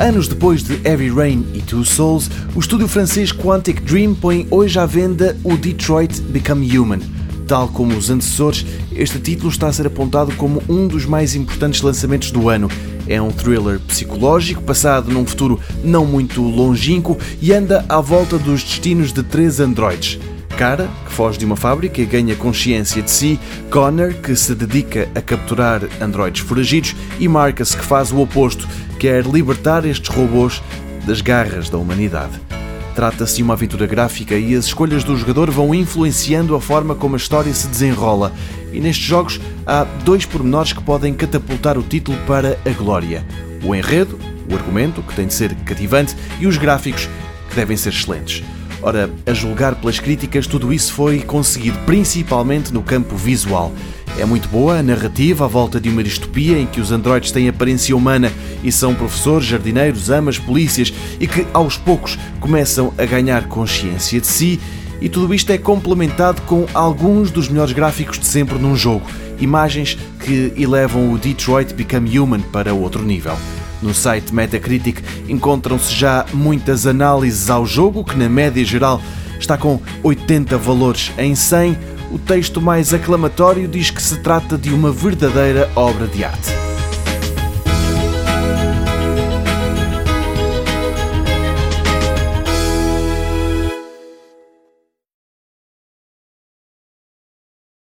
Anos depois de Heavy Rain e Two Souls, o estúdio francês Quantic Dream põe hoje à venda o Detroit Become Human. Tal como os antecessores, este título está a ser apontado como um dos mais importantes lançamentos do ano. É um thriller psicológico passado num futuro não muito longínquo e anda à volta dos destinos de três androides. Cara, que foge de uma fábrica e ganha consciência de si, Connor, que se dedica a capturar androides foragidos, e Marcus, que faz o oposto, quer libertar estes robôs das garras da humanidade. Trata-se de uma aventura gráfica e as escolhas do jogador vão influenciando a forma como a história se desenrola. E nestes jogos há dois pormenores que podem catapultar o título para a glória: o enredo, o argumento, que tem de ser cativante, e os gráficos, que devem ser excelentes. Ora, a julgar pelas críticas, tudo isso foi conseguido principalmente no campo visual. É muito boa a narrativa à volta de uma distopia em que os androides têm aparência humana e são professores, jardineiros, amas, polícias e que aos poucos começam a ganhar consciência de si. E tudo isto é complementado com alguns dos melhores gráficos de sempre num jogo, imagens que elevam o Detroit Become Human para outro nível. No site Metacritic encontram-se já muitas análises ao jogo, que na média geral está com 80 valores em 100. O texto mais aclamatório diz que se trata de uma verdadeira obra de arte.